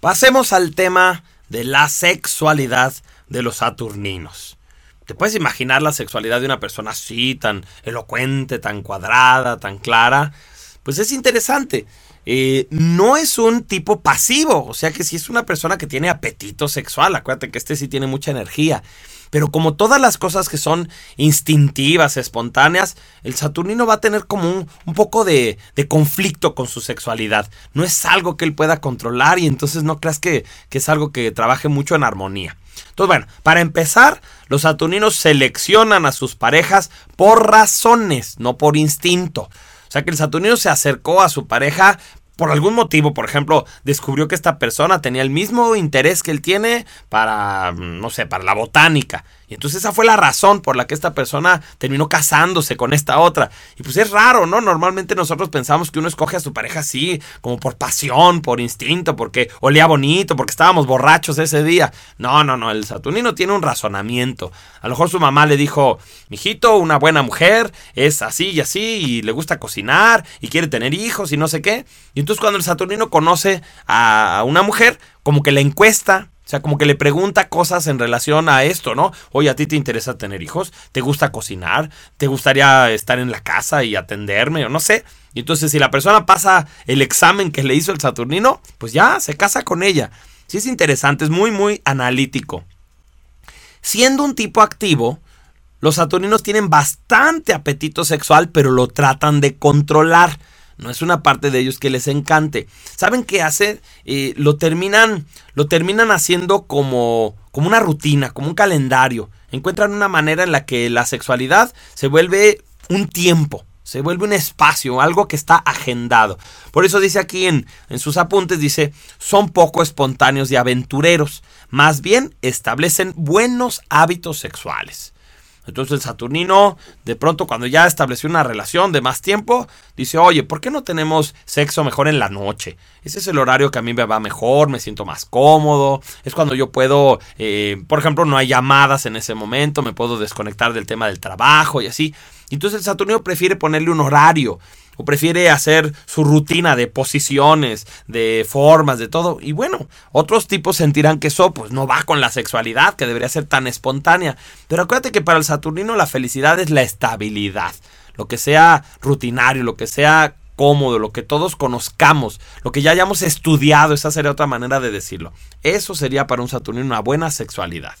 Pasemos al tema de la sexualidad de los saturninos. ¿Te puedes imaginar la sexualidad de una persona así, tan elocuente, tan cuadrada, tan clara? Pues es interesante. Eh, no es un tipo pasivo, o sea que si es una persona que tiene apetito sexual, acuérdate que este sí tiene mucha energía. Pero como todas las cosas que son instintivas, espontáneas, el Saturnino va a tener como un, poco de, conflicto con su sexualidad. No es algo que él pueda controlar y entonces no creas que, que es algo que trabaje mucho en armonía. Entonces, bueno, para empezar, los saturninos seleccionan a sus parejas por razones, no por instinto. O sea que el Saturnino se acercó a su pareja por algún motivo, por ejemplo, descubrió que esta persona tenía el mismo interés que él tiene para, no sé, para la botánica. Y entonces esa fue la razón por la que esta persona terminó casándose con esta otra. Y pues es raro, ¿no? Normalmente nosotros pensamos que uno escoge a su pareja así, como por pasión, por instinto, porque olía bonito, porque estábamos borrachos ese día. No, no, no, el Saturnino tiene un razonamiento. A lo mejor su mamá le dijo, mijito, una buena mujer, es así y así, y le gusta cocinar, y quiere tener hijos y no sé qué. Y entonces cuando el Saturnino conoce a una mujer, como que la encuesta, o sea, como que le pregunta cosas en relación a esto, ¿no? Oye, ¿a ti te interesa tener hijos? ¿Te gusta cocinar? ¿Te gustaría estar en la casa y atenderme? O no sé. Y entonces, si la persona pasa el examen que le hizo el Saturnino, pues ya se casa con ella. Sí es interesante, es muy, muy analítico. Siendo un tipo activo, los saturninos tienen bastante apetito sexual, pero lo tratan de controlar. No es una parte de ellos que les encante. ¿Saben qué hace? Eh, lo terminan, lo terminan haciendo como, como una rutina, como un calendario. Encuentran una manera en la que la sexualidad se vuelve un tiempo, se vuelve un espacio, algo que está agendado. Por eso dice aquí en, en, sus apuntes, dice, son poco espontáneos y aventureros, más bien establecen buenos hábitos sexuales. Entonces Saturnino, de pronto cuando ya estableció una relación de más tiempo, dice, oye, ¿por qué no tenemos sexo mejor en la noche? Ese es el horario que a mí me va mejor, me siento más cómodo, es cuando yo puedo, eh, por ejemplo, no hay llamadas en ese momento, me puedo desconectar del tema del trabajo y así. Entonces el Saturnino prefiere ponerle un horario o prefiere hacer su rutina de posiciones, de formas, de todo. Y bueno, otros tipos sentirán que eso pues no va con la sexualidad, que debería ser tan espontánea. Pero acuérdate que para el Saturnino la felicidad es la estabilidad. Lo que sea rutinario, lo que sea cómodo, lo que todos conozcamos, lo que ya hayamos estudiado, esa sería otra manera de decirlo. Eso sería para un Saturnino una buena sexualidad.